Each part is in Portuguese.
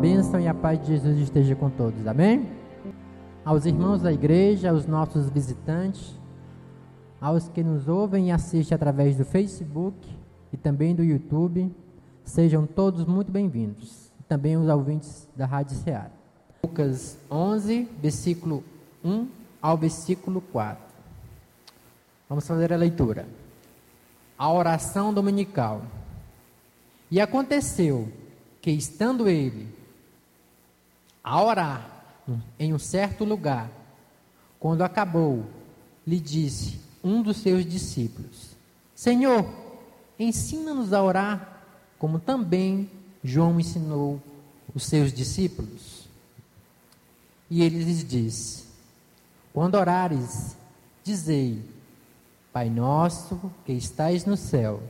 bênção e a paz de Jesus esteja com todos. Amém? Aos irmãos da igreja, aos nossos visitantes, aos que nos ouvem e assistem através do Facebook e também do YouTube, sejam todos muito bem-vindos. Também os ouvintes da Rádio Ceará. Lucas 11, versículo 1 ao versículo 4. Vamos fazer a leitura. A oração dominical. E aconteceu que, estando ele a orar em um certo lugar, quando acabou, lhe disse um dos seus discípulos: Senhor, ensina-nos a orar, como também João ensinou os seus discípulos. E ele lhes disse: Quando orares, dizei: Pai nosso que estais no céu,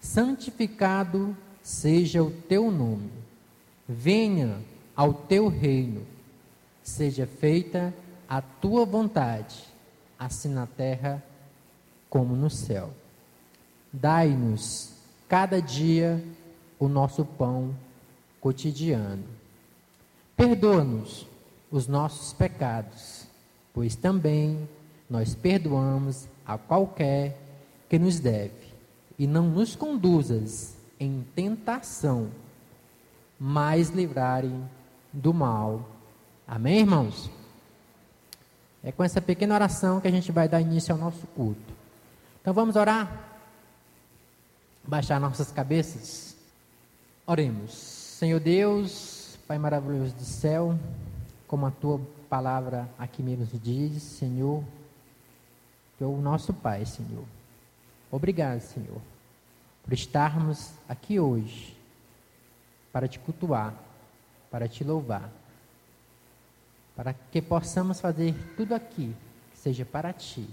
santificado seja o teu nome. Venha ao teu reino. Seja feita a tua vontade, assim na terra como no céu. Dai-nos cada dia o nosso pão cotidiano. Perdoa-nos os nossos pecados, pois também nós perdoamos a qualquer que nos deve, e não nos conduzas em tentação, mas livrarem do mal. Amém, irmãos? É com essa pequena oração que a gente vai dar início ao nosso culto. Então vamos orar? Baixar nossas cabeças? Oremos. Senhor Deus, Pai maravilhoso do céu, como a tua palavra aqui mesmo diz, Senhor, que é o nosso Pai, Senhor. Obrigado, Senhor, por estarmos aqui hoje para te cultuar, para te louvar, para que possamos fazer tudo aqui que seja para ti,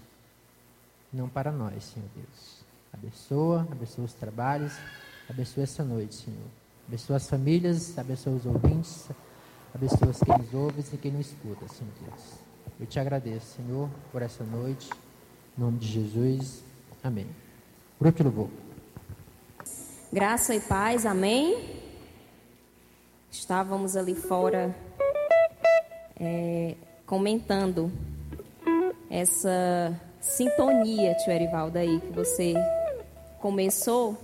não para nós, Senhor Deus. Abençoa, abençoa os trabalhos, abençoa essa noite, Senhor. Abençoa as famílias, abençoa os ouvintes, abençoa os que nos ouvem e quem nos escuta, Senhor Deus. Eu te agradeço, Senhor, por essa noite. Em nome de Jesus. Amém. Grupo de louvor. Graça e paz, amém. Estávamos ali fora é, comentando essa sintonia, tio Erivaldo, aí que você começou.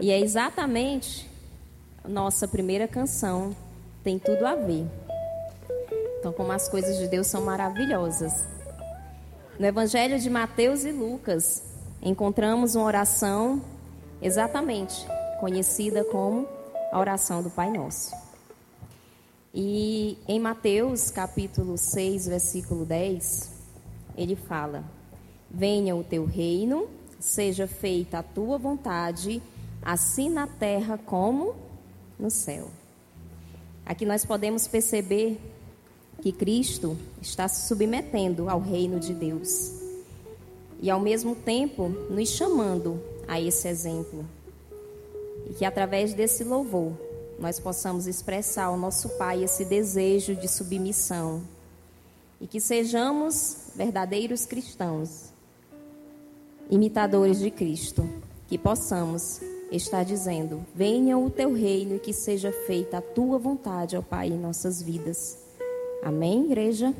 E é exatamente nossa primeira canção. Tem tudo a ver. Então, como as coisas de Deus são maravilhosas. No Evangelho de Mateus e Lucas, encontramos uma oração exatamente conhecida como a oração do Pai Nosso. E em Mateus, capítulo 6, versículo 10, ele fala: Venha o teu reino, seja feita a tua vontade, assim na terra como no céu. Aqui nós podemos perceber que Cristo está se submetendo ao reino de Deus e, ao mesmo tempo, nos chamando a esse exemplo. E que através desse louvor nós possamos expressar ao nosso Pai esse desejo de submissão e que sejamos verdadeiros cristãos, imitadores de Cristo, que possamos estar dizendo: Venha o teu reino e que seja feita a tua vontade, ó Pai, em nossas vidas. Amém, igreja?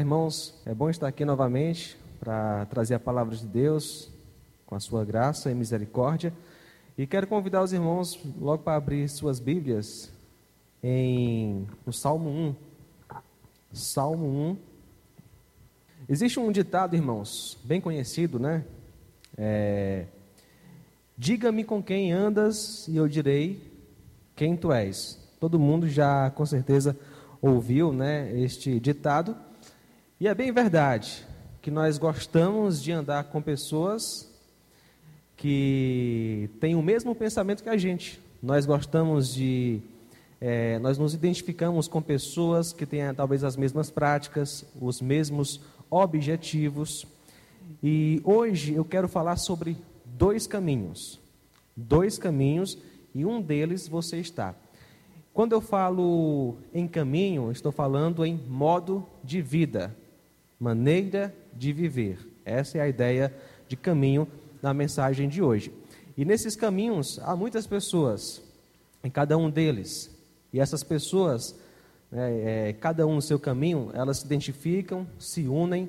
Irmãos. É bom estar aqui novamente para trazer a palavra de Deus com a sua graça e misericórdia. E quero convidar os irmãos logo para abrir suas Bíblias em no Salmo 1. Salmo 1. Existe um ditado, irmãos, bem conhecido, né? É, Diga-me com quem andas e eu direi quem tu és. Todo mundo já com certeza ouviu, né, este ditado. E é bem verdade que nós gostamos de andar com pessoas que têm o mesmo pensamento que a gente. Nós gostamos de. eh, nós nos identificamos com pessoas que têm talvez as mesmas práticas, os mesmos objetivos. E hoje eu quero falar sobre dois caminhos. Dois caminhos e um deles você está. Quando eu falo em caminho, estou falando em modo de vida, maneira de viver. Essa é a ideia de caminho na mensagem de hoje. E nesses caminhos há muitas pessoas, em cada um deles. E essas pessoas, né, é, cada um no seu caminho, elas se identificam, se unem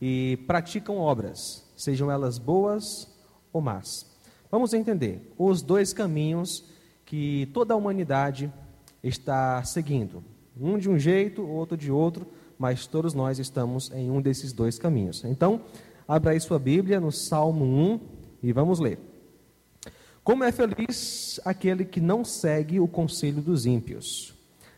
e praticam obras, sejam elas boas ou más. Vamos entender os dois caminhos que toda a humanidade está seguindo. Um de um jeito, outro de outro, mas todos nós estamos em um desses dois caminhos. Então, abra aí sua Bíblia no Salmo 1 e vamos ler. Como é feliz aquele que não segue o conselho dos ímpios,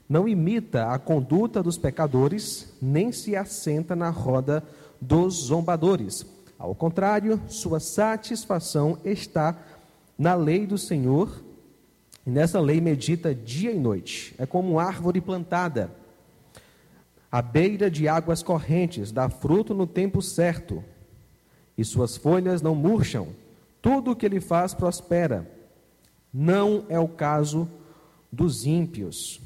não imita a conduta dos pecadores, nem se assenta na roda dos zombadores. Ao contrário, sua satisfação está na lei do Senhor, e nessa lei medita dia e noite. É como árvore plantada à beira de águas correntes, dá fruto no tempo certo, e suas folhas não murcham. Tudo o que ele faz prospera. Não é o caso dos ímpios.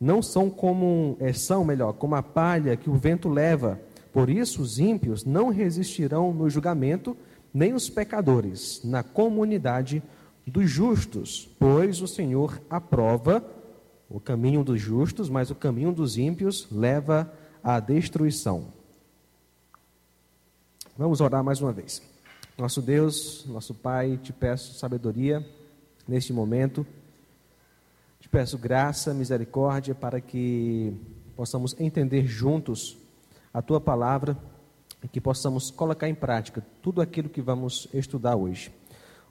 Não são como é, são melhor, como a palha que o vento leva. Por isso os ímpios não resistirão no julgamento, nem os pecadores na comunidade dos justos, pois o Senhor aprova o caminho dos justos, mas o caminho dos ímpios leva à destruição. Vamos orar mais uma vez. Nosso Deus, nosso Pai, te peço sabedoria neste momento. Te peço graça, misericórdia para que possamos entender juntos a tua palavra e que possamos colocar em prática tudo aquilo que vamos estudar hoje.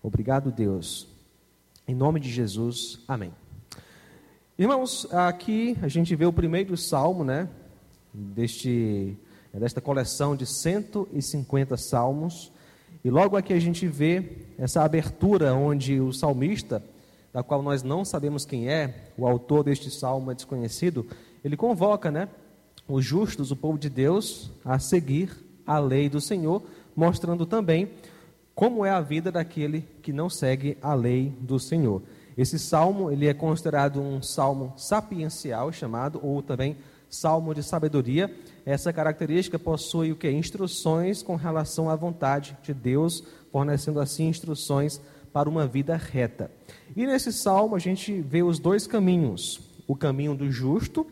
Obrigado, Deus. Em nome de Jesus, amém. Irmãos, aqui a gente vê o primeiro salmo, né? Deste, desta coleção de 150 salmos. E logo aqui a gente vê essa abertura onde o salmista, da qual nós não sabemos quem é, o autor deste salmo é desconhecido, ele convoca, né, os justos, o povo de Deus, a seguir a lei do Senhor, mostrando também como é a vida daquele que não segue a lei do Senhor. Esse salmo, ele é considerado um salmo sapiencial, chamado, ou também salmo de sabedoria, essa característica possui o que? Instruções com relação à vontade de Deus, fornecendo assim instruções para uma vida reta. E nesse salmo a gente vê os dois caminhos: o caminho do justo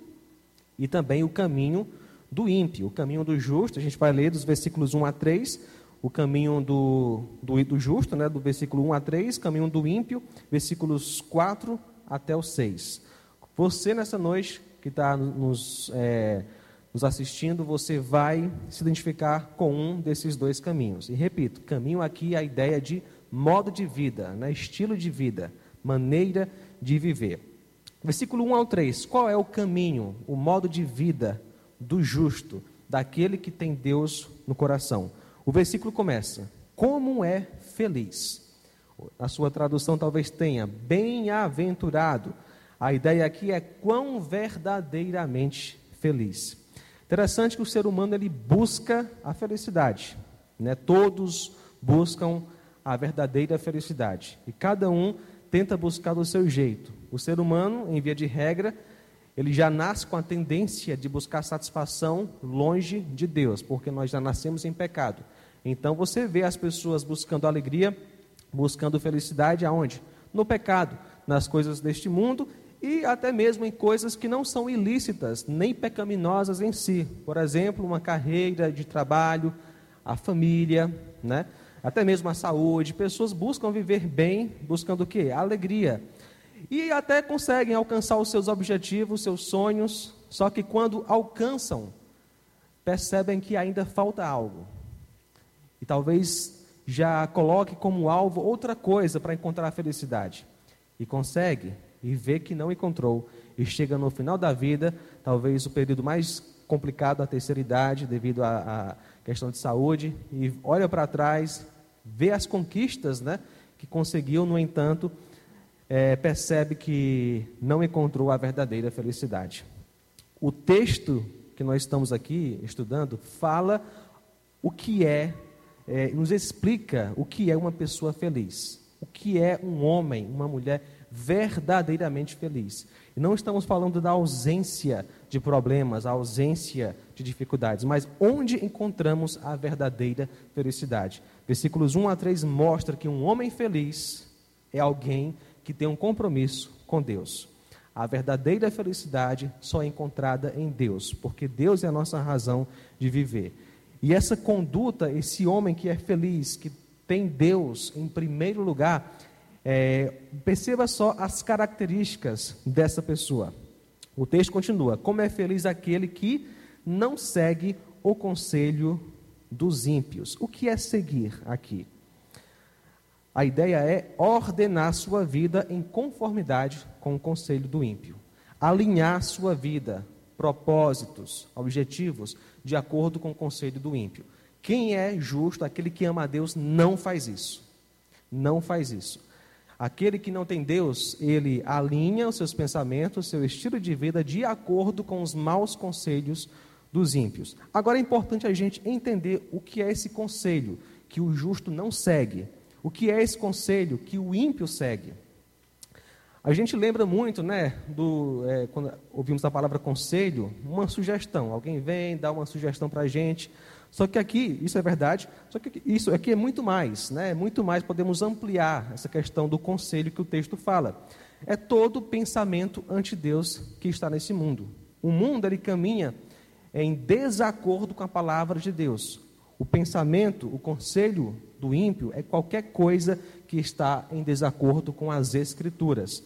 e também o caminho do ímpio. O caminho do justo, a gente vai ler dos versículos 1 a 3, o caminho do, do, do justo, né, do versículo 1 a 3, caminho do ímpio, versículos 4 até o 6. Você nessa noite que está nos. É, nos assistindo, você vai se identificar com um desses dois caminhos. E repito, caminho aqui é a ideia de modo de vida, né? estilo de vida, maneira de viver. Versículo 1 ao 3. Qual é o caminho, o modo de vida do justo, daquele que tem Deus no coração? O versículo começa: Como é feliz. A sua tradução talvez tenha bem-aventurado. A ideia aqui é quão verdadeiramente feliz. Interessante que o ser humano ele busca a felicidade, né? Todos buscam a verdadeira felicidade e cada um tenta buscar do seu jeito. O ser humano, em via de regra, ele já nasce com a tendência de buscar satisfação longe de Deus, porque nós já nascemos em pecado. Então você vê as pessoas buscando alegria, buscando felicidade aonde? No pecado, nas coisas deste mundo e até mesmo em coisas que não são ilícitas, nem pecaminosas em si. Por exemplo, uma carreira de trabalho, a família, né? até mesmo a saúde. Pessoas buscam viver bem, buscando o quê? Alegria. E até conseguem alcançar os seus objetivos, seus sonhos, só que quando alcançam, percebem que ainda falta algo. E talvez já coloque como alvo outra coisa para encontrar a felicidade. E consegue, e vê que não encontrou e chega no final da vida, talvez o período mais complicado, a terceira idade, devido à questão de saúde, e olha para trás, vê as conquistas né, que conseguiu, no entanto, é, percebe que não encontrou a verdadeira felicidade. O texto que nós estamos aqui estudando fala o que é, é nos explica o que é uma pessoa feliz, o que é um homem, uma mulher verdadeiramente feliz. E não estamos falando da ausência de problemas, a ausência de dificuldades, mas onde encontramos a verdadeira felicidade. Versículos 1 a 3 mostra que um homem feliz é alguém que tem um compromisso com Deus. A verdadeira felicidade só é encontrada em Deus, porque Deus é a nossa razão de viver. E essa conduta, esse homem que é feliz, que tem Deus em primeiro lugar, é, perceba só as características dessa pessoa. O texto continua: Como é feliz aquele que não segue o conselho dos ímpios. O que é seguir aqui? A ideia é ordenar sua vida em conformidade com o conselho do ímpio. Alinhar sua vida, propósitos, objetivos, de acordo com o conselho do ímpio. Quem é justo, aquele que ama a Deus, não faz isso. Não faz isso. Aquele que não tem Deus, ele alinha os seus pensamentos, seu estilo de vida de acordo com os maus conselhos dos ímpios. Agora é importante a gente entender o que é esse conselho que o justo não segue. O que é esse conselho que o ímpio segue? A gente lembra muito, né, do, é, quando ouvimos a palavra conselho, uma sugestão. Alguém vem, dá uma sugestão para a gente. Só que aqui, isso é verdade, só que isso aqui é muito mais, né? Muito mais, podemos ampliar essa questão do conselho que o texto fala. É todo pensamento ante Deus que está nesse mundo. O mundo ele caminha em desacordo com a palavra de Deus. O pensamento, o conselho do ímpio é qualquer coisa que está em desacordo com as escrituras.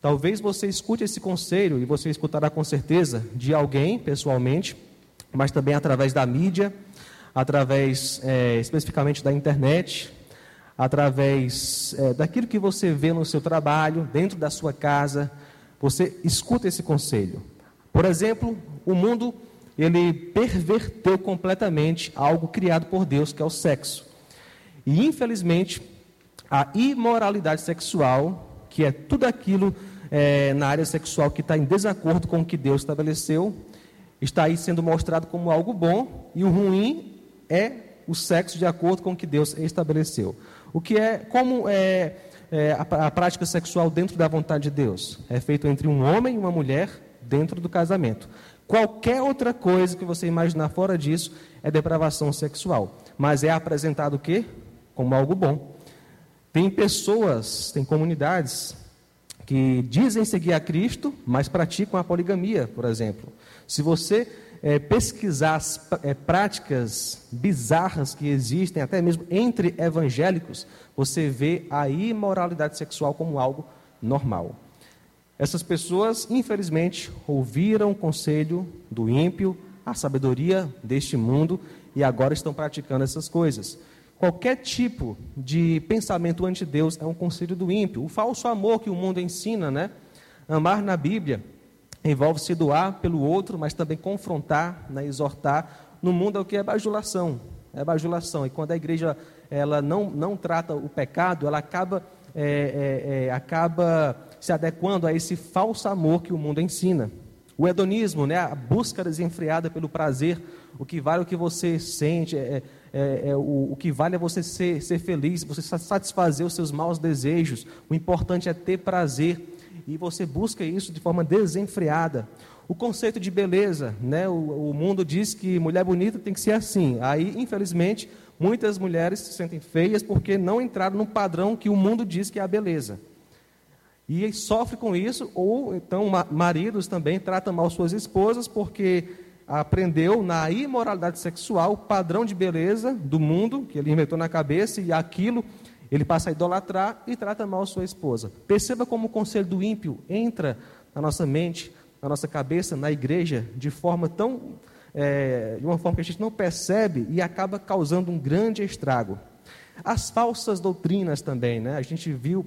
Talvez você escute esse conselho e você escutará com certeza de alguém pessoalmente, mas também através da mídia através é, especificamente da internet, através é, daquilo que você vê no seu trabalho, dentro da sua casa, você escuta esse conselho. Por exemplo, o mundo ele perverteu completamente algo criado por Deus, que é o sexo. E infelizmente, a imoralidade sexual, que é tudo aquilo é, na área sexual que está em desacordo com o que Deus estabeleceu, está aí sendo mostrado como algo bom, e o ruim é o sexo de acordo com o que Deus estabeleceu. O que é, como é, é a, a, prática sexual dentro da vontade de Deus? É feito entre um homem e uma mulher dentro do casamento. Qualquer outra coisa que você imaginar fora disso é depravação sexual. Mas é apresentado o quê? Como algo bom. Tem pessoas, tem comunidades que dizem seguir a Cristo, mas praticam a poligamia, por exemplo. Se você é, pesquisar as é, práticas bizarras que existem, até mesmo entre evangélicos, você vê a imoralidade sexual como algo normal. Essas pessoas, infelizmente, ouviram o conselho do ímpio, a sabedoria deste mundo e agora estão praticando essas coisas. Qualquer tipo de pensamento ante Deus é um conselho do ímpio. O falso amor que o mundo ensina, né? Amar na Bíblia envolve se doar pelo outro, mas também confrontar, né, exortar. No mundo é o que é bajulação, é bajulação. E quando a igreja ela não, não trata o pecado, ela acaba, é, é, é, acaba se adequando a esse falso amor que o mundo ensina. O hedonismo, né, a busca desenfreada pelo prazer, o que vale é o que você sente, é, é, é, o, o, que vale é você ser, ser feliz, você satisfazer os seus maus desejos. O importante é ter prazer e você busca isso de forma desenfreada. O conceito de beleza, né? O, o, mundo diz que mulher bonita tem que ser assim. Aí, infelizmente, muitas mulheres se sentem feias porque não entraram no padrão que o mundo diz que é a beleza. E sofre com isso, ou então maridos também tratam mal suas esposas porque aprendeu na imoralidade sexual o padrão de beleza do mundo que ele inventou na cabeça e aquilo ele passa a idolatrar e trata mal sua esposa. Perceba como o conselho do ímpio entra na nossa mente, na nossa cabeça, na igreja, de forma tão. É, de uma forma que a gente não percebe e acaba causando um grande estrago. As falsas doutrinas também, né? A gente viu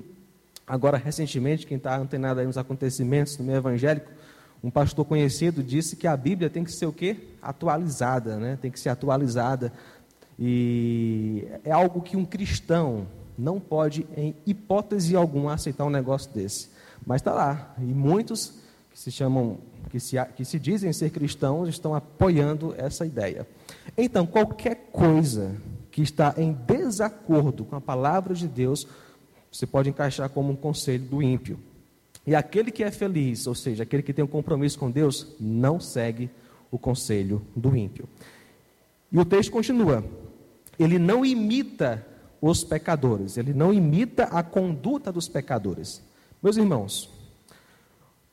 agora recentemente, quem está antenado aí nos acontecimentos no meio evangélico, um pastor conhecido disse que a Bíblia tem que ser o quê? Atualizada, né? Tem que ser atualizada. E é algo que um cristão, não pode, em hipótese alguma, aceitar um negócio desse. Mas está lá. E muitos que se chamam, que se, que se dizem ser cristãos, estão apoiando essa ideia. Então, qualquer coisa que está em desacordo com a palavra de Deus, você pode encaixar como um conselho do ímpio. E aquele que é feliz, ou seja, aquele que tem um compromisso com Deus, não segue o conselho do ímpio. E o texto continua: ele não imita os pecadores, ele não imita a conduta dos pecadores. Meus irmãos,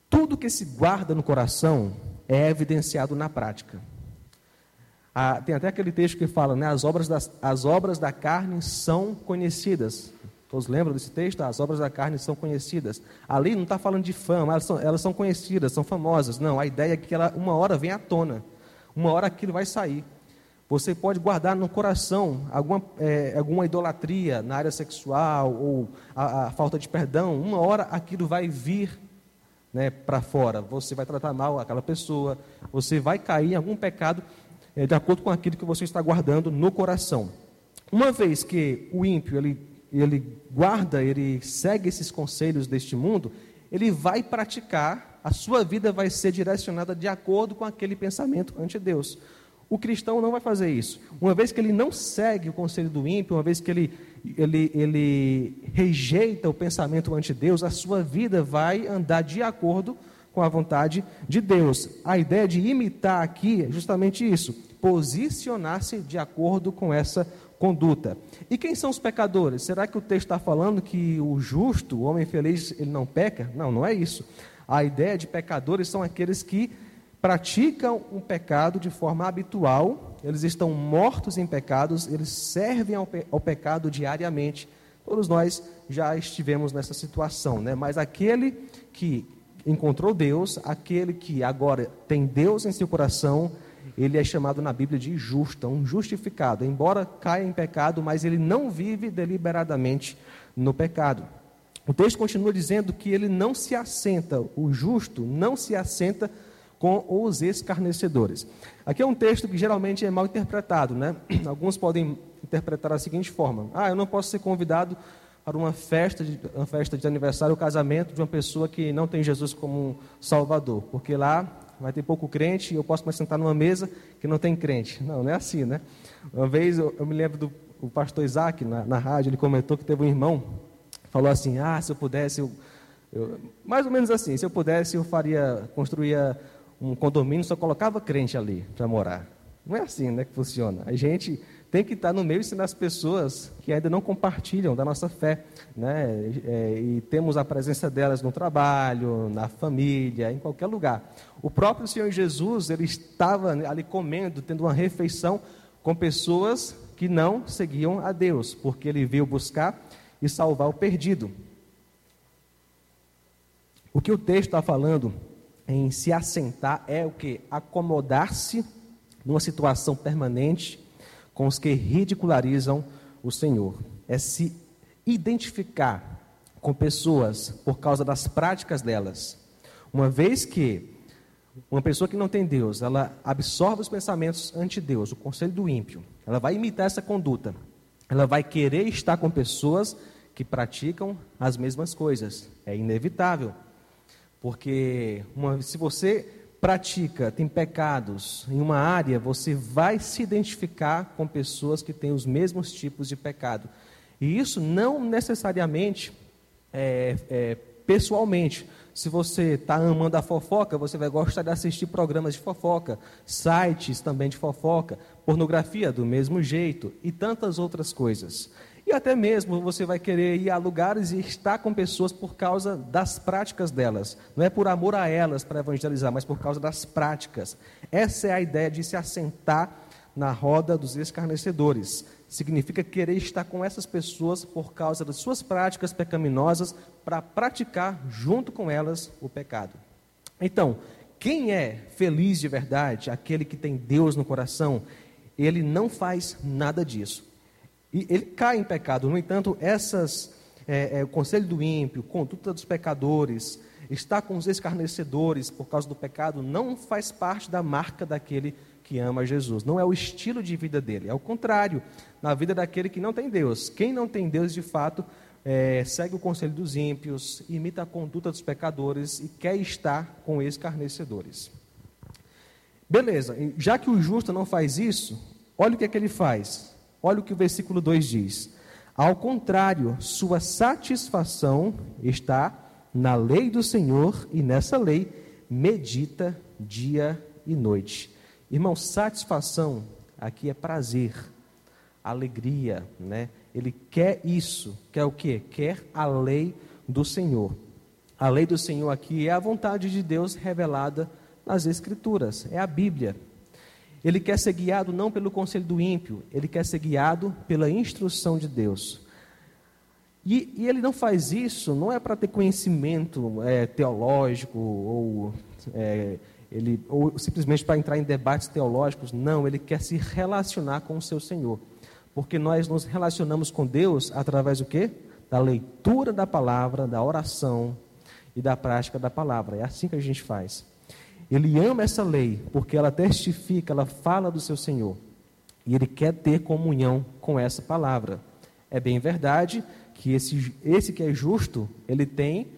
tudo que se guarda no coração é evidenciado na prática. Ah, tem até aquele texto que fala, né, as obras, das, as obras da carne são conhecidas. Todos lembram desse texto? As obras da carne são conhecidas. Ali não está falando de fama, elas são, elas são conhecidas, são famosas. Não, a ideia é que ela, uma hora vem à tona, uma hora aquilo vai sair. Você pode guardar no coração alguma, é, alguma idolatria na área sexual ou a, a, falta de perdão, uma hora aquilo vai vir né, para fora. Você vai tratar mal aquela pessoa, você vai cair em algum pecado é, de acordo com aquilo que você está guardando no coração. Uma vez que o ímpio ele ele guarda, ele segue esses conselhos deste mundo, ele vai praticar, a sua vida vai ser direcionada de acordo com aquele pensamento ante Deus. O cristão não vai fazer isso. Uma vez que ele não segue o conselho do ímpio, uma vez que ele, ele, ele rejeita o pensamento ante Deus, a sua vida vai andar de acordo com a vontade de Deus. A ideia de imitar aqui é justamente isso: posicionar-se de acordo com essa conduta. E quem são os pecadores? Será que o texto está falando que o justo, o homem feliz, ele não peca? Não, não é isso. A ideia de pecadores são aqueles que praticam um pecado de forma habitual, eles estão mortos em pecados, eles servem ao, pe ao pecado diariamente. Todos nós já estivemos nessa situação, né? Mas aquele que encontrou Deus, aquele que agora tem Deus em seu coração, ele é chamado na Bíblia de justo, um justificado. Embora caia em pecado, mas ele não vive deliberadamente no pecado. O texto continua dizendo que ele não se assenta, o justo não se assenta com os escarnecedores. Aqui é um texto que geralmente é mal interpretado, né? Alguns podem interpretar da seguinte forma: Ah, eu não posso ser convidado para uma festa de, uma festa de aniversário ou casamento de uma pessoa que não tem Jesus como Salvador, porque lá vai ter pouco crente e eu posso me sentar numa mesa que não tem crente. Não, não é assim, né? Uma vez eu, eu me lembro do o pastor Isaac na, na rádio, ele comentou que teve um irmão, falou assim: Ah, se eu pudesse, eu, eu, mais ou menos assim, se eu pudesse, eu faria, construía um condomínio, só colocava crente ali para morar. Não é assim né, que funciona. A gente tem que estar no meio e ensinar as pessoas que ainda não compartilham da nossa fé. Né? É, e temos a presença delas no trabalho, na família, em qualquer lugar. O próprio Senhor Jesus, ele estava ali comendo, tendo uma refeição com pessoas que não seguiam a Deus, porque ele veio buscar e salvar o perdido. O que o texto está falando em se assentar é o que? Acomodar-se numa situação permanente com os que ridicularizam o Senhor. É se identificar com pessoas por causa das práticas delas. Uma vez que uma pessoa que não tem Deus, ela absorve os pensamentos ante Deus, o conselho do ímpio, ela vai imitar essa conduta. Ela vai querer estar com pessoas que praticam as mesmas coisas. É inevitável. Porque uma, se você pratica, tem pecados em uma área, você vai se identificar com pessoas que têm os mesmos tipos de pecado. E isso não necessariamente é, é, pessoalmente. Se você está amando a fofoca, você vai gostar de assistir programas de fofoca, sites também de fofoca, pornografia do mesmo jeito e tantas outras coisas. E até mesmo você vai querer ir a lugares e estar com pessoas por causa das práticas delas. Não é por amor a elas para evangelizar, mas por causa das práticas. Essa é a ideia de se assentar na roda dos escarnecedores. Significa querer estar com essas pessoas por causa das suas práticas pecaminosas para praticar junto com elas o pecado. Então, quem é feliz de verdade, aquele que tem Deus no coração, ele não faz nada disso. E ele cai em pecado. No entanto, essas, é, é, o conselho do ímpio, conduta dos pecadores, estar com os escarnecedores por causa do pecado, não faz parte da marca daquele que ama Jesus. Não é o estilo de vida dele. É o contrário, na vida daquele que não tem Deus. Quem não tem Deus, de fato, é, segue o conselho dos ímpios, imita a conduta dos pecadores e quer estar com escarnecedores. Beleza, já que o justo não faz isso, olha o que é que ele faz. Olha o que o versículo 2 diz. Ao contrário, sua satisfação está na lei do Senhor e nessa lei medita dia e noite. Irmão, satisfação aqui é prazer, alegria, né? Ele quer isso, quer o quê? Quer a lei do Senhor. A lei do Senhor aqui é a vontade de Deus revelada nas Escrituras, é a Bíblia. Ele quer ser guiado não pelo conselho do ímpio, ele quer ser guiado pela instrução de Deus. E, e ele não faz isso, não é para ter conhecimento é, teológico ou, é, ele, ou simplesmente para entrar em debates teológicos, não, ele quer se relacionar com o seu Senhor. Porque nós nos relacionamos com Deus através do quê? Da leitura da palavra, da oração e da prática da palavra. É assim que a gente faz. Ele ama essa lei porque ela testifica, ela fala do seu Senhor. E ele quer ter comunhão com essa palavra. É bem verdade que esse, esse que é justo, ele tem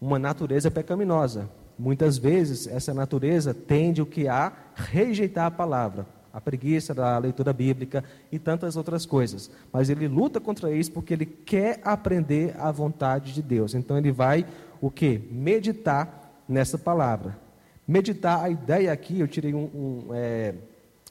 uma natureza pecaminosa. Muitas vezes essa natureza tende o que a rejeitar a palavra, a preguiça da leitura bíblica e tantas outras coisas. Mas ele luta contra isso porque ele quer aprender a vontade de Deus. Então ele vai o que? Meditar nessa palavra. Meditar, a ideia aqui, eu tirei um, um, é,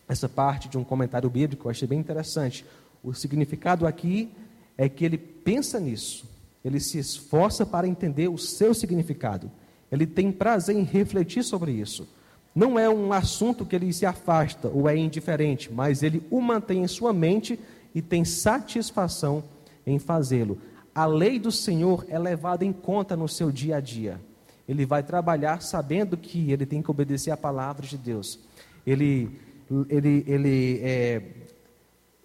essa parte de um comentário bíblico, eu achei bem interessante. O significado aqui é que ele pensa nisso, ele se esforça para entender o seu significado, ele tem prazer em refletir sobre isso. Não é um assunto que ele se afasta ou é indiferente, mas ele o mantém em sua mente e tem satisfação em fazê-lo. A lei do Senhor é levada em conta no seu dia a dia ele vai trabalhar sabendo que ele tem que obedecer à palavra de Deus. Ele, ele, ele é,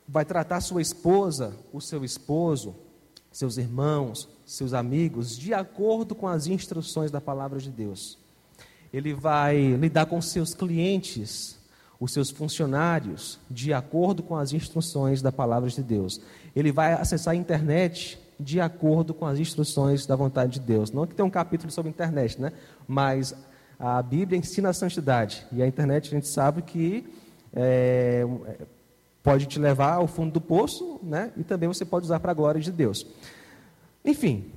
vai tratar sua esposa, o seu esposo, seus irmãos, seus amigos, de acordo com as instruções da palavra de Deus. Ele vai lidar com seus clientes, os seus funcionários, de acordo com as instruções da palavra de Deus. Ele vai acessar a internet de acordo com as instruções da vontade de Deus. Não que tem um capítulo sobre a internet, né? Mas a Bíblia ensina a santidade. E a internet a gente sabe que é, pode te levar ao fundo do poço, né? E também você pode usar para a glória de Deus. Enfim,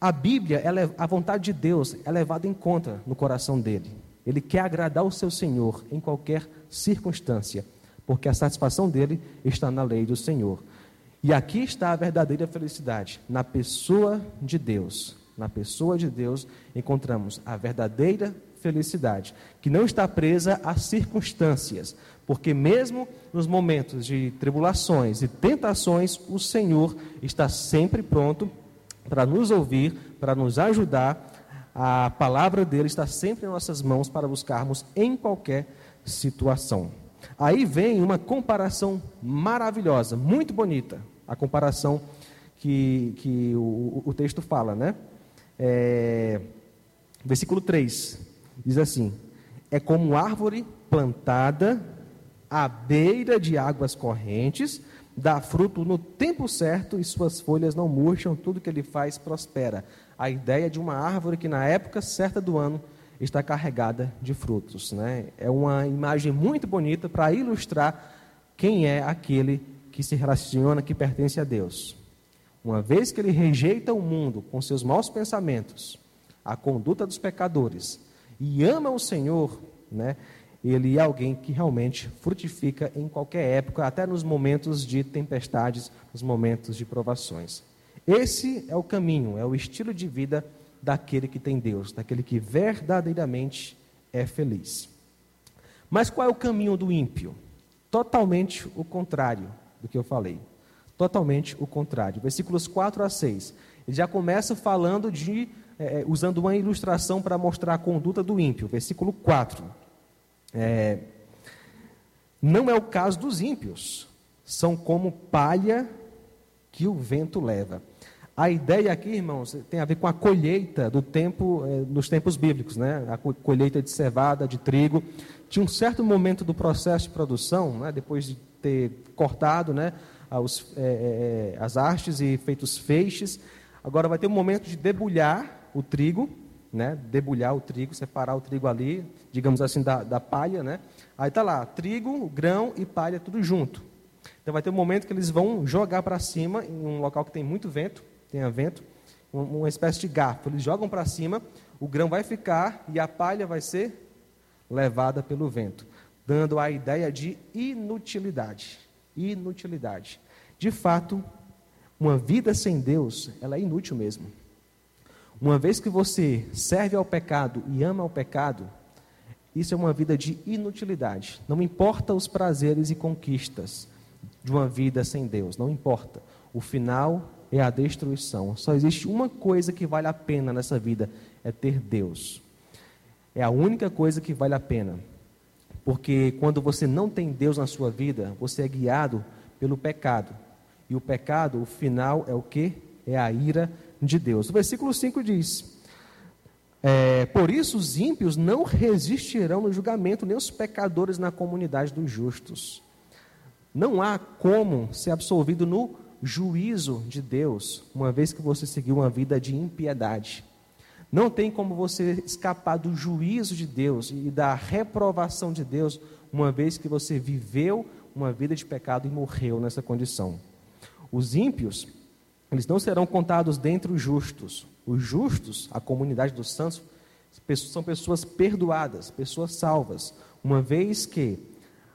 a Bíblia, ela é, a vontade de Deus é levada em conta no coração dele. Ele quer agradar o seu Senhor em qualquer circunstância, porque a satisfação dele está na lei do Senhor. E aqui está a verdadeira felicidade, na pessoa de Deus. Na pessoa de Deus encontramos a verdadeira felicidade, que não está presa às circunstâncias, porque mesmo nos momentos de tribulações e tentações, o Senhor está sempre pronto para nos ouvir, para nos ajudar. A palavra dele está sempre em nossas mãos para buscarmos em qualquer situação. Aí vem uma comparação maravilhosa, muito bonita, a comparação que, que o, o texto fala, né? É, versículo 3 diz assim: É como árvore plantada à beira de águas correntes, dá fruto no tempo certo e suas folhas não murcham, tudo que ele faz prospera. A ideia de uma árvore que na época certa do ano está carregada de frutos. Né? É uma imagem muito bonita para ilustrar quem é aquele que se relaciona, que pertence a Deus. Uma vez que ele rejeita o mundo com seus maus pensamentos, a conduta dos pecadores, e ama o Senhor, né, ele é alguém que realmente frutifica em qualquer época, até nos momentos de tempestades, nos momentos de provações. Esse é o caminho, é o estilo de vida daquele que tem Deus, daquele que verdadeiramente é feliz. Mas qual é o caminho do ímpio? Totalmente o contrário do que eu falei. Totalmente o contrário. Versículos 4 a 6. Ele já começa falando de, é, é, usando uma ilustração para mostrar a conduta do ímpio. Versículo 4. É, não é o caso dos ímpios. São como palha que o vento leva. A ideia aqui, irmãos, tem a ver com a colheita do tempo, é, nos tempos bíblicos, né? A colheita de cevada, de trigo. Tinha um certo momento do processo de produção, né? depois de ter cortado né, as, é, é, é, as hastes e feito os feixes. Agora vai ter um momento de debulhar o trigo, né, debulhar o trigo, separar o trigo ali, digamos assim, da, da palha. Né? Aí está lá, trigo, grão e palha, tudo junto. Então vai ter um momento que eles vão jogar para cima, em um local que tem muito vento, tenha vento, um- uma espécie de garfo. Eles jogam para cima, o grão vai ficar e a palha vai ser levada pelo vento, dando a ideia de inutilidade. Inutilidade. De fato, uma vida sem Deus, ela é inútil mesmo. Uma vez que você serve ao pecado e ama ao pecado, isso é uma vida de inutilidade. Não importa os prazeres e conquistas de uma vida sem Deus, não importa. O final é a destruição. Só existe uma coisa que vale a pena nessa vida, é ter Deus. É a única coisa que vale a pena. Porque quando você não tem Deus na sua vida, você é guiado pelo pecado. E o pecado, o final é o que? É a ira de Deus. O versículo 5 diz: é, Por isso os ímpios não resistirão no julgamento, nem os pecadores na comunidade dos justos. Não há como ser absolvido no juízo de Deus, uma vez que você seguiu uma vida de impiedade. Não tem como você escapar do juízo de Deus e da reprovação de Deus, uma vez que você viveu uma vida de pecado e morreu nessa condição. Os ímpios, eles não serão contados dentre os justos. Os justos, a comunidade dos santos, são pessoas perdoadas, pessoas salvas, uma vez que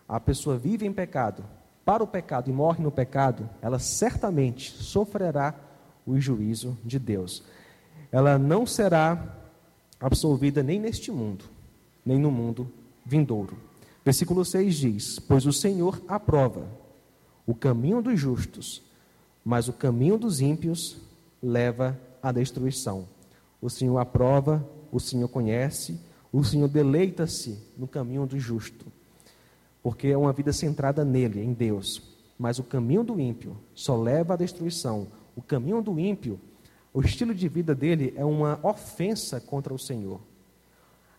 a pessoa vive em pecado, para o pecado e morre no pecado, ela certamente sofrerá o juízo de Deus. Ela não será absolvida nem neste mundo, nem no mundo vindouro. Versículo 6 diz: Pois o Senhor aprova o caminho dos justos, mas o caminho dos ímpios leva à destruição. O Senhor aprova, o Senhor conhece, o Senhor deleita-se no caminho do justo, porque é uma vida centrada nele, em Deus. Mas o caminho do ímpio só leva à destruição. O caminho do ímpio, o estilo de vida dele é uma ofensa contra o Senhor.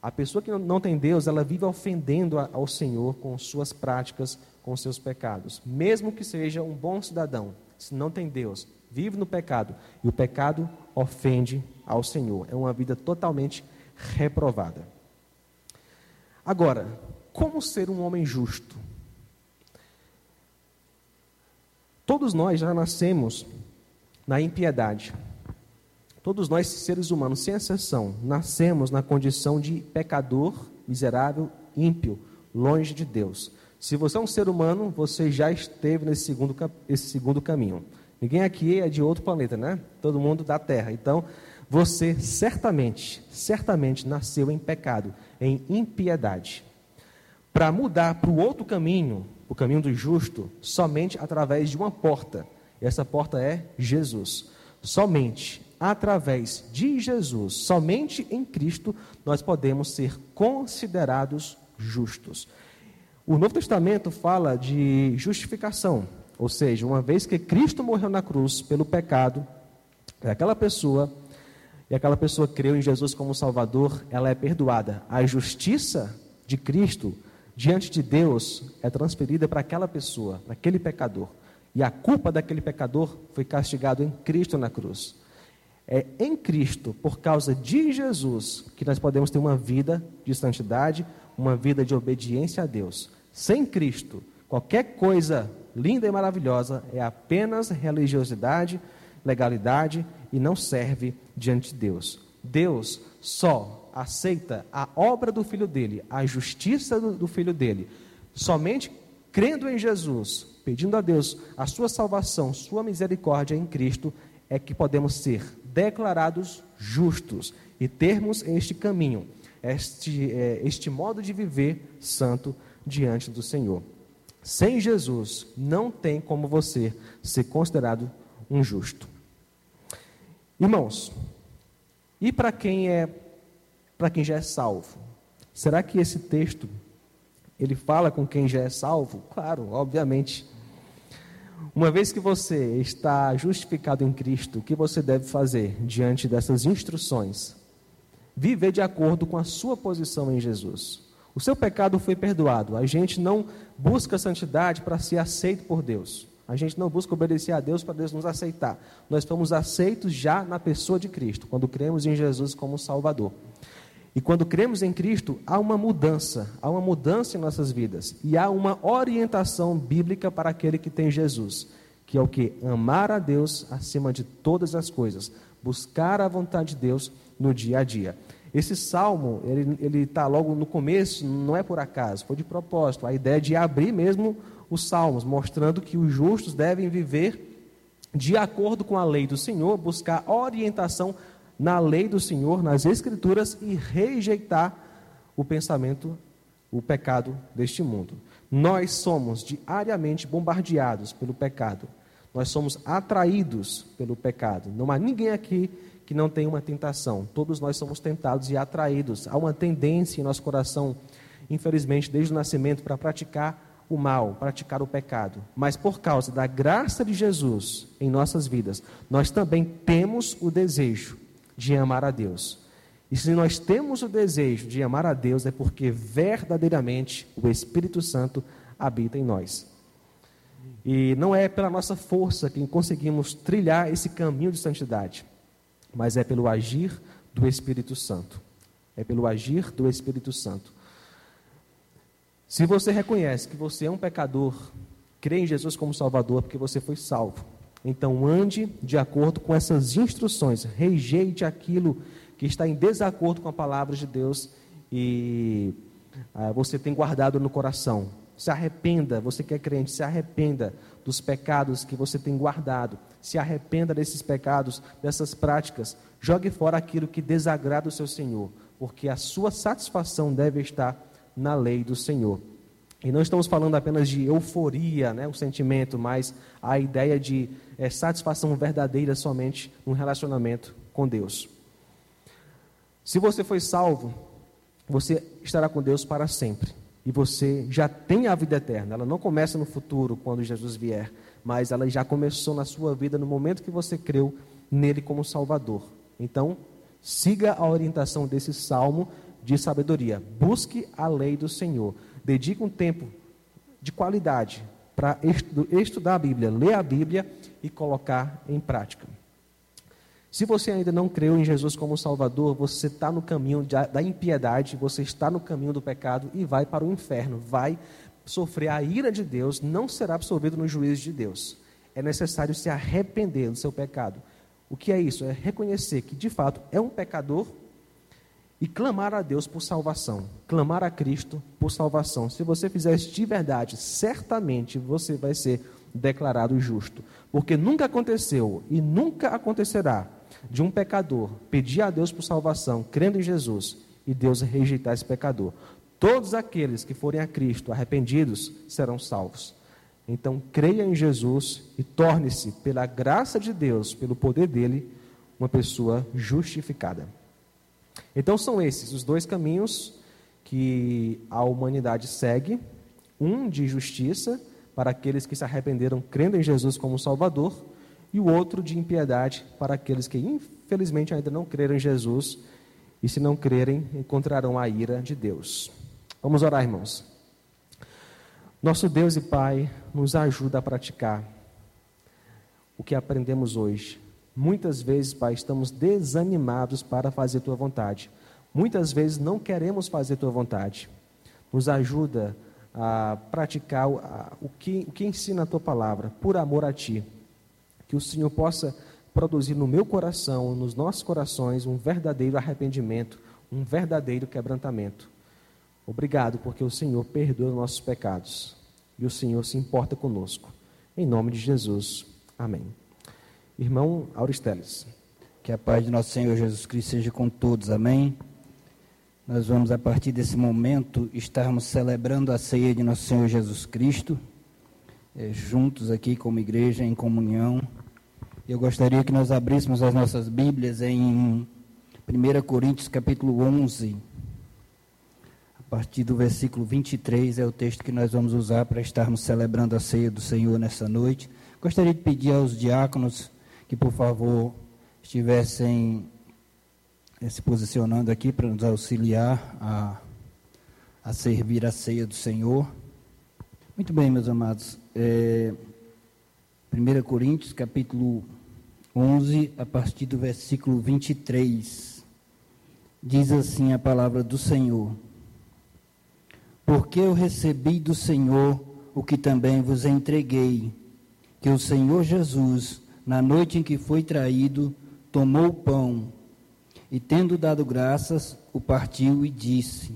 A pessoa que não tem Deus, ela vive ofendendo ao Senhor com suas práticas, com seus pecados. Mesmo que seja um bom cidadão, se não tem Deus, vive no pecado. E o pecado ofende ao Senhor. É uma vida totalmente reprovada. Agora, como ser um homem justo? Todos nós já nascemos na impiedade. Todos nós, seres humanos, sem exceção, nascemos na condição de pecador, miserável, ímpio, longe de Deus. Se você é um ser humano, você já esteve nesse segundo, esse segundo caminho. Ninguém aqui é de outro planeta, né? Todo mundo da Terra. Então, você certamente, certamente nasceu em pecado, em impiedade. Para mudar para o outro caminho, o caminho do justo, somente através de uma porta. E essa porta é Jesus. Somente através de Jesus, somente em Cristo, nós podemos ser considerados justos. O Novo Testamento fala de justificação, ou seja, uma vez que Cristo morreu na cruz pelo pecado, aquela pessoa, e aquela pessoa creu em Jesus como Salvador, ela é perdoada. A justiça de Cristo diante de Deus é transferida para aquela pessoa, para aquele pecador. E a culpa daquele pecador foi castigado em Cristo na cruz. É em Cristo, por causa de Jesus, que nós podemos ter uma vida de santidade, uma vida de obediência a Deus. Sem Cristo, qualquer coisa linda e maravilhosa é apenas religiosidade, legalidade e não serve diante de Deus. Deus só aceita a obra do filho dele, a justiça do, do filho dele, somente crendo em Jesus, pedindo a Deus a sua salvação, sua misericórdia em Cristo, é que podemos ser declarados justos e termos este caminho, este, é, este modo de viver santo diante do Senhor. Sem Jesus, não tem como você ser considerado um justo. Irmãos, e para quem é para quem já é salvo? Será que esse texto ele fala com quem já é salvo? Claro, obviamente. Uma vez que você está justificado em Cristo, o que você deve fazer diante dessas instruções? Viver de acordo com a sua posição em Jesus. O seu pecado foi perdoado. A gente não busca santidade para ser aceito por Deus. A gente não busca obedecer a Deus para Deus nos aceitar. Nós fomos aceitos já na pessoa de Cristo, quando cremos em Jesus como Salvador. E quando cremos em Cristo, há uma mudança, há uma mudança em nossas vidas. E há uma orientação bíblica para aquele que tem Jesus, que é o que? Amar a Deus acima de todas as coisas, buscar a vontade de Deus no dia a dia. Esse salmo, ele está logo no começo, não é por acaso, foi de propósito. A ideia de abrir mesmo os salmos, mostrando que os justos devem viver de acordo com a lei do Senhor, buscar orientação na lei do Senhor, nas Escrituras e rejeitar o pensamento, o pecado deste mundo. Nós somos diariamente bombardeados pelo pecado. Nós somos atraídos pelo pecado. Não há ninguém aqui que não tenha uma tentação. Todos nós somos tentados e atraídos. Há uma tendência em nosso coração, infelizmente, desde o nascimento, para praticar o mal, praticar o pecado. Mas por causa da graça de Jesus em nossas vidas, nós também temos o desejo de amar a Deus. E se nós temos o desejo de amar a Deus, é porque verdadeiramente o Espírito Santo habita em nós. E não é pela nossa força que conseguimos trilhar esse caminho de santidade, mas é pelo agir do Espírito Santo. É pelo agir do Espírito Santo. Se você reconhece que você é um pecador, crê em Jesus como Salvador porque você foi salvo, então ande de acordo com essas instruções, rejeite aquilo que está em desacordo com a palavra de Deus e ah, você tem guardado no coração. Se arrependa, você que é crente, se arrependa dos pecados que você tem guardado. Se arrependa desses pecados, dessas práticas. Jogue fora aquilo que desagrada o seu Senhor, porque a sua satisfação deve estar na lei do Senhor. E não estamos falando apenas de euforia, né, o sentimento, mas a ideia de é, satisfação verdadeira somente no relacionamento com Deus. Se você foi salvo, você estará com Deus para sempre. E você já tem a vida eterna. Ela não começa no futuro, quando Jesus vier, mas ela já começou na sua vida no momento que você creu nele como Salvador. Então, siga a orientação desse salmo de sabedoria. Busque a lei do Senhor. Dedique um tempo de qualidade para estudar a Bíblia, ler a Bíblia e colocar em prática. Se você ainda não creu em Jesus como Salvador, você está no caminho da impiedade, você está no caminho do pecado e vai para o inferno, vai sofrer a ira de Deus, não será absolvido no juízo de Deus. É necessário se arrepender do seu pecado. O que é isso? É reconhecer que de fato é um pecador e clamar a Deus por salvação, clamar a Cristo por salvação. Se você fizer isso de verdade, certamente você vai ser declarado justo, porque nunca aconteceu e nunca acontecerá de um pecador pedir a Deus por salvação, crendo em Jesus, e Deus rejeitar esse pecador. Todos aqueles que forem a Cristo arrependidos serão salvos. Então, creia em Jesus e torne-se, pela graça de Deus, pelo poder dele, uma pessoa justificada. Então, são esses os dois caminhos que a humanidade segue: um de justiça para aqueles que se arrependeram crendo em Jesus como Salvador, e o outro de impiedade para aqueles que infelizmente ainda não creram em Jesus e se não crerem encontrarão a ira de Deus. Vamos orar, irmãos. Nosso Deus e Pai nos ajuda a praticar o que aprendemos hoje. Muitas vezes, Pai, estamos desanimados para fazer tua vontade. Muitas vezes não queremos fazer tua vontade. Nos ajuda a praticar o que, o que ensina a tua palavra, por amor a ti que o Senhor possa produzir no meu coração, nos nossos corações, um verdadeiro arrependimento, um verdadeiro quebrantamento. Obrigado, porque o Senhor perdoa nossos pecados e o Senhor se importa conosco. Em nome de Jesus. Amém. Irmão Auristeles. Que a paz de nosso Senhor Jesus Cristo seja com todos. Amém. Nós vamos, a partir desse momento, estarmos celebrando a ceia de nosso Senhor Jesus Cristo, é, juntos aqui como igreja, em comunhão. Eu gostaria que nós abríssemos as nossas Bíblias em 1 Coríntios capítulo 11, a partir do versículo 23, é o texto que nós vamos usar para estarmos celebrando a ceia do Senhor nessa noite. Gostaria de pedir aos diáconos que, por favor, estivessem eh, se posicionando aqui para nos auxiliar a, a servir a ceia do Senhor. Muito bem, meus amados. É, 1 Coríntios, capítulo 11, a partir do versículo 23. Diz assim a palavra do Senhor: Porque eu recebi do Senhor o que também vos entreguei, que o Senhor Jesus, na noite em que foi traído, tomou o pão e, tendo dado graças, o partiu e disse: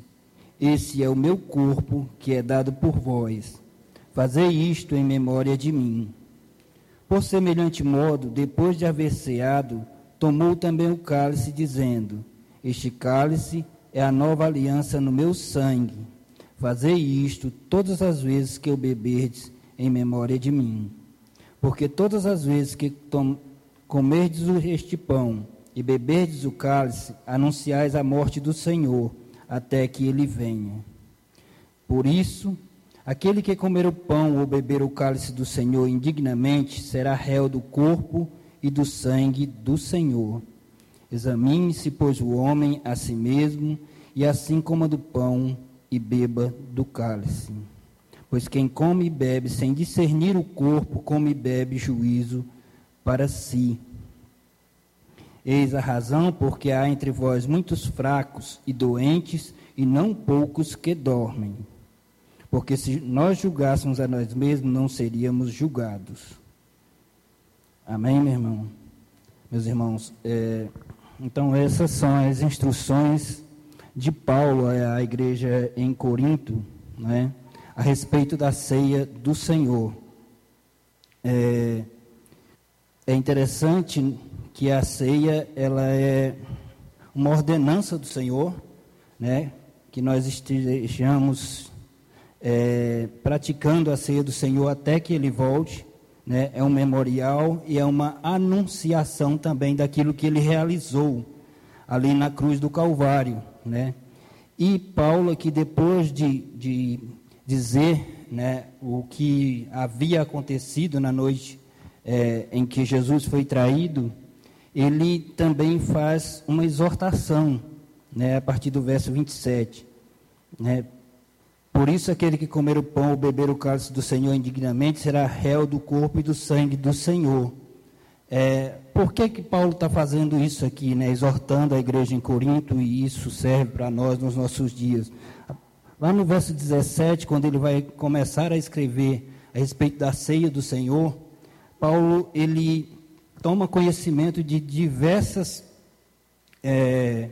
Esse é o meu corpo que é dado por vós. Fazei isto em memória de mim. Por semelhante modo, depois de haver ceado, tomou também o cálice, dizendo: Este cálice é a nova aliança no meu sangue. Fazei isto todas as vezes que o beberdes em memória de mim. Porque todas as vezes que comerdes este pão e beberdes o cálice, anunciais a morte do Senhor, até que ele venha. Por isso, aquele que comer o pão ou beber o cálice do Senhor indignamente será réu do corpo e do sangue do Senhor. Examine-se, pois, o homem a si mesmo, e assim coma do pão e beba do cálice. Pois quem come e bebe sem discernir o corpo, come e bebe juízo para si. Eis a razão porque há entre vós muitos fracos e doentes, e não poucos que dormem. Porque se nós julgássemos a nós mesmos, não seríamos julgados. Amém, meu irmão? Meus irmãos, é, então essas são as instruções de Paulo à igreja em Corinto, né, a respeito da ceia do Senhor. É, é interessante que a ceia ela é uma ordenança do Senhor, né, que nós estejamos é, praticando a ceia do Senhor até que Ele volte. Né, é um memorial e é uma anunciação também daquilo que Ele realizou ali na cruz do Calvário né? E Paulo, que depois de, de dizer né, o que havia acontecido na noite é, em que Jesus foi traído, ele também faz uma exortação, né, a partir do verso 27. Né? Por isso, aquele que comer o pão ou beber o cálice do Senhor indignamente será réu do corpo e do sangue do Senhor. É, por que, que Paulo está fazendo isso aqui, né? exortando a igreja em Corinto, e isso serve para nós nos nossos dias? Lá no verso 17, quando ele vai começar a escrever a respeito da ceia do Senhor, Paulo ele toma conhecimento de diversas é,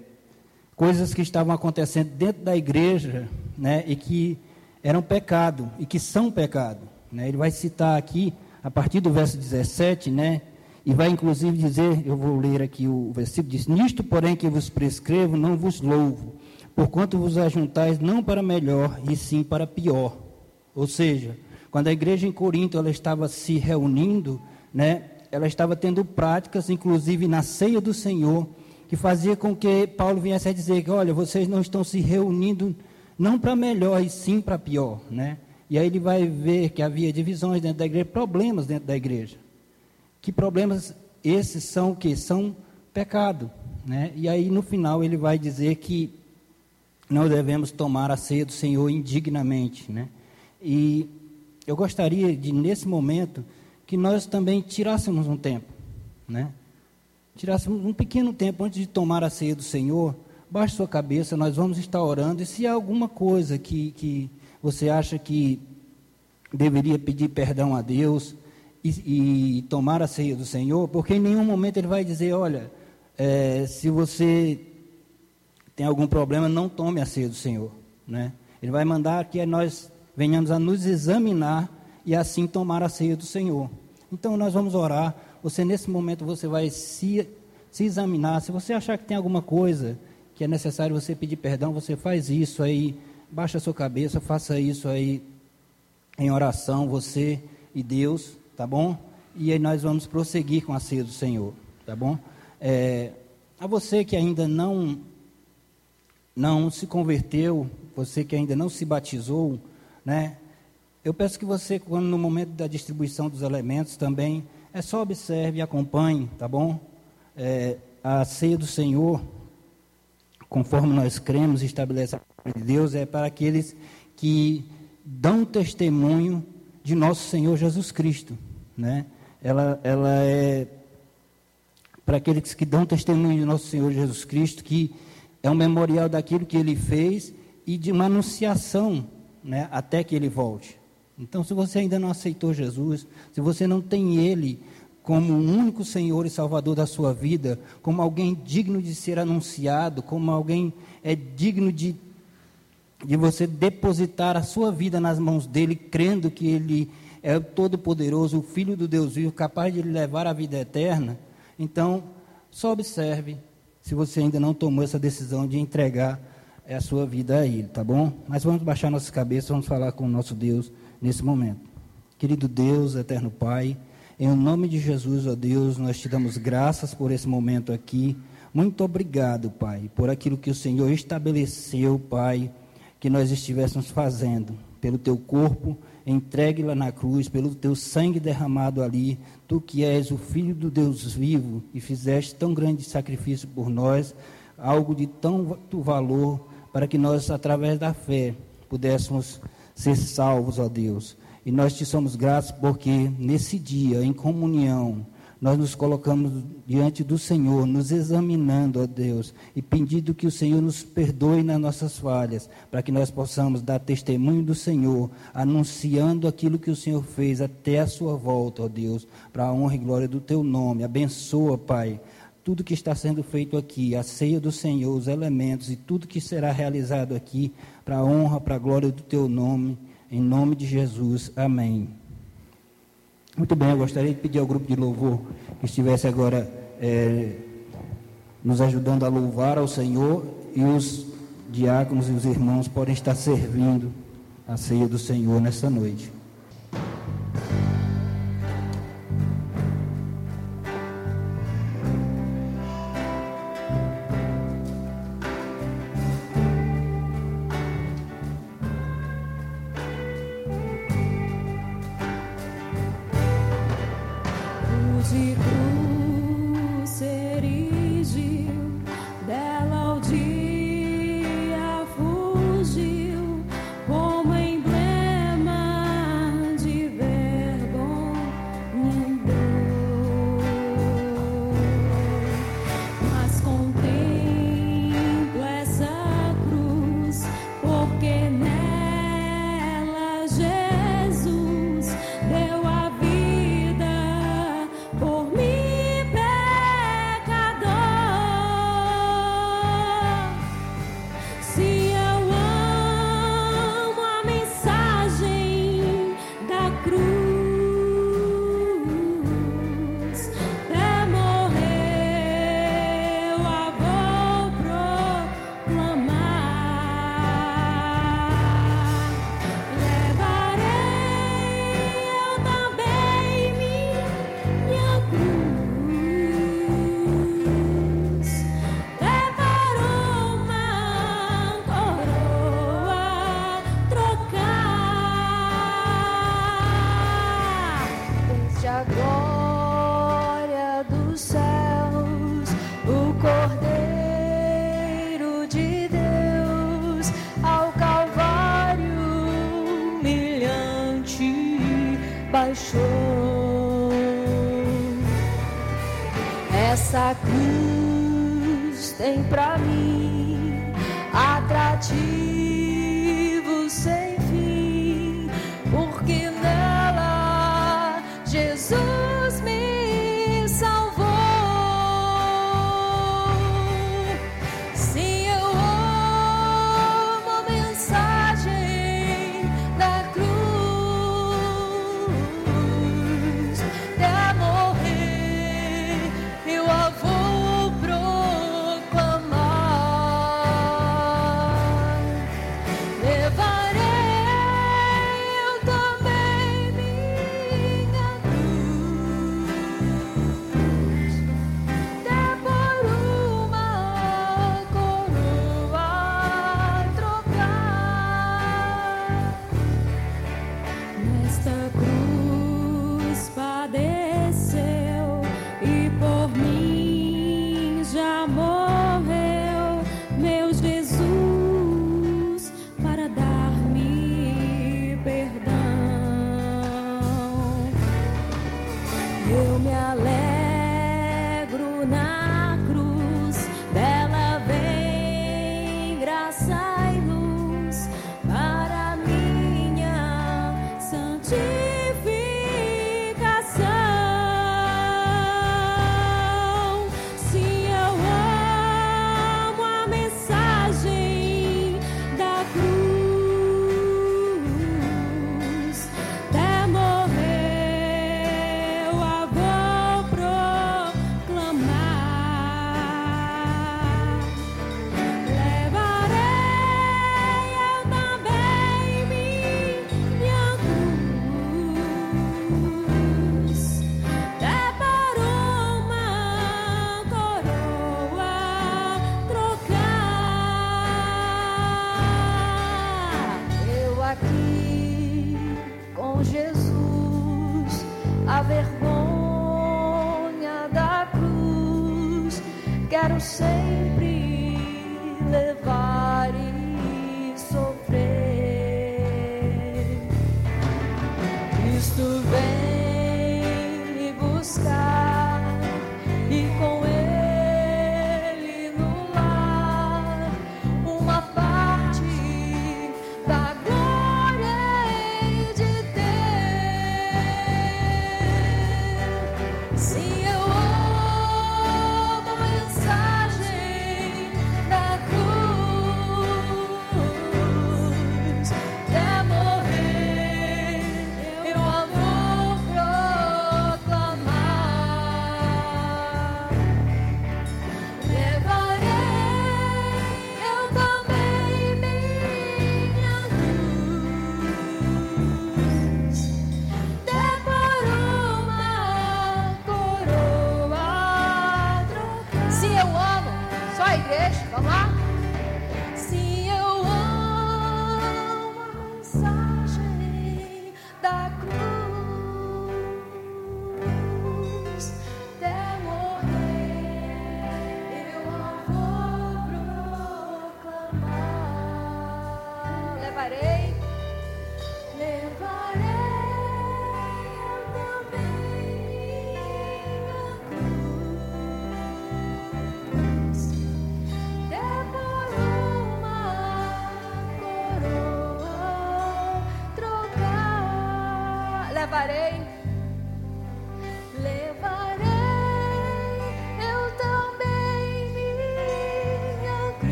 coisas que estavam acontecendo dentro da igreja, né, e que eram pecado e que são pecado. Né? Ele vai citar aqui a partir do verso 17, né, e vai inclusive dizer, eu vou ler aqui o versículo, diz, Nisto, porém, que vos prescrevo, não vos louvo, porquanto vos ajuntais não para melhor, e sim para pior. Ou seja, quando a igreja em Corinto ela estava se reunindo, né, ela estava tendo práticas, inclusive na ceia do Senhor, que fazia com que Paulo viesse a dizer que, olha, vocês não estão se reunindo não para melhor, e sim para pior, né? E aí ele vai ver que havia divisões dentro da igreja, problemas dentro da igreja que problemas esses são que? São pecado. Né? E aí no final ele vai dizer que não devemos tomar a ceia do Senhor indignamente. Né? E eu gostaria de, nesse momento, que nós também tirássemos um tempo. Né? Tirássemos um pequeno tempo antes de tomar a ceia do Senhor. Baixe sua cabeça, nós vamos estar orando. E se há alguma coisa que, que você acha que deveria pedir perdão a Deus, e, e, tomar a ceia do Senhor, porque em nenhum momento ele vai dizer, olha, é, se você tem algum problema, não tome a ceia do Senhor. Né? Ele vai mandar que nós venhamos a nos examinar e assim tomar a ceia do Senhor. Então nós vamos orar. Você nesse momento você vai se, se examinar. Se você achar que tem alguma coisa que é necessário você pedir perdão, você faz isso aí, baixa a sua cabeça, faça isso aí em oração, você e Deus tá bom? E aí nós vamos prosseguir com a ceia do Senhor, tá bom? É, a você que ainda não não se converteu, você que ainda não se batizou, né? Eu peço que você, quando no momento da distribuição dos elementos, também é só observe e acompanhe, tá bom? É, a ceia do Senhor, conforme nós cremos e estabelece a de Deus, é para aqueles que dão testemunho de nosso Senhor Jesus Cristo né? Ela, ela é para aqueles que dão testemunho de nosso Senhor Jesus Cristo, que é um memorial daquilo que ele fez e de uma anunciação, né, até que ele volte. Então, se você ainda não aceitou Jesus, se você não tem ele como o único Senhor e Salvador da sua vida, como alguém digno de ser anunciado, como alguém é digno de, de você depositar a sua vida nas mãos dele, crendo que ele é o Todo-Poderoso, o Filho do Deus vivo, capaz de lhe levar à vida eterna, então só observe se você ainda não tomou essa decisão de entregar a sua vida a Ele, tá bom? Mas vamos baixar nossas cabeças, vamos falar com o nosso Deus nesse momento. Querido Deus, eterno Pai, em nome de Jesus, ó Deus, nós te damos graças por esse momento aqui. Muito obrigado, Pai, por aquilo que o Senhor estabeleceu, Pai, que nós estivéssemos fazendo, pelo teu corpo entregue lá na cruz, pelo teu sangue derramado ali, tu que és o Filho do Deus vivo e fizeste tão grande sacrifício por nós, algo de tão valor, para que nós, através da fé, pudéssemos ser salvos, ó Deus. E nós te somos gratos porque nesse dia, em comunhão, nós nos colocamos diante do Senhor, nos examinando, ó Deus, e pedindo que o Senhor nos perdoe nas nossas falhas, para que nós possamos dar testemunho do Senhor, anunciando aquilo que o Senhor fez até a sua volta, ó Deus, para a honra e glória do teu nome. Abençoa, Pai, tudo que está sendo feito aqui, a ceia do Senhor, os elementos e tudo que será realizado aqui, para a honra, para a glória do teu nome, em nome de Jesus. Amém. Muito bem, eu gostaria de pedir ao grupo de louvor que estivesse agora é, nos ajudando a louvar ao Senhor e os diáconos e os irmãos podem estar servindo a ceia do Senhor nessa noite. Essa cruz tem pra mim atrativo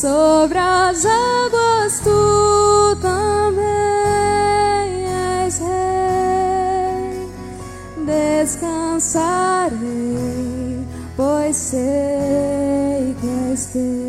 sobre as águas tu também és rei. Descansarei, pois sei que és teu.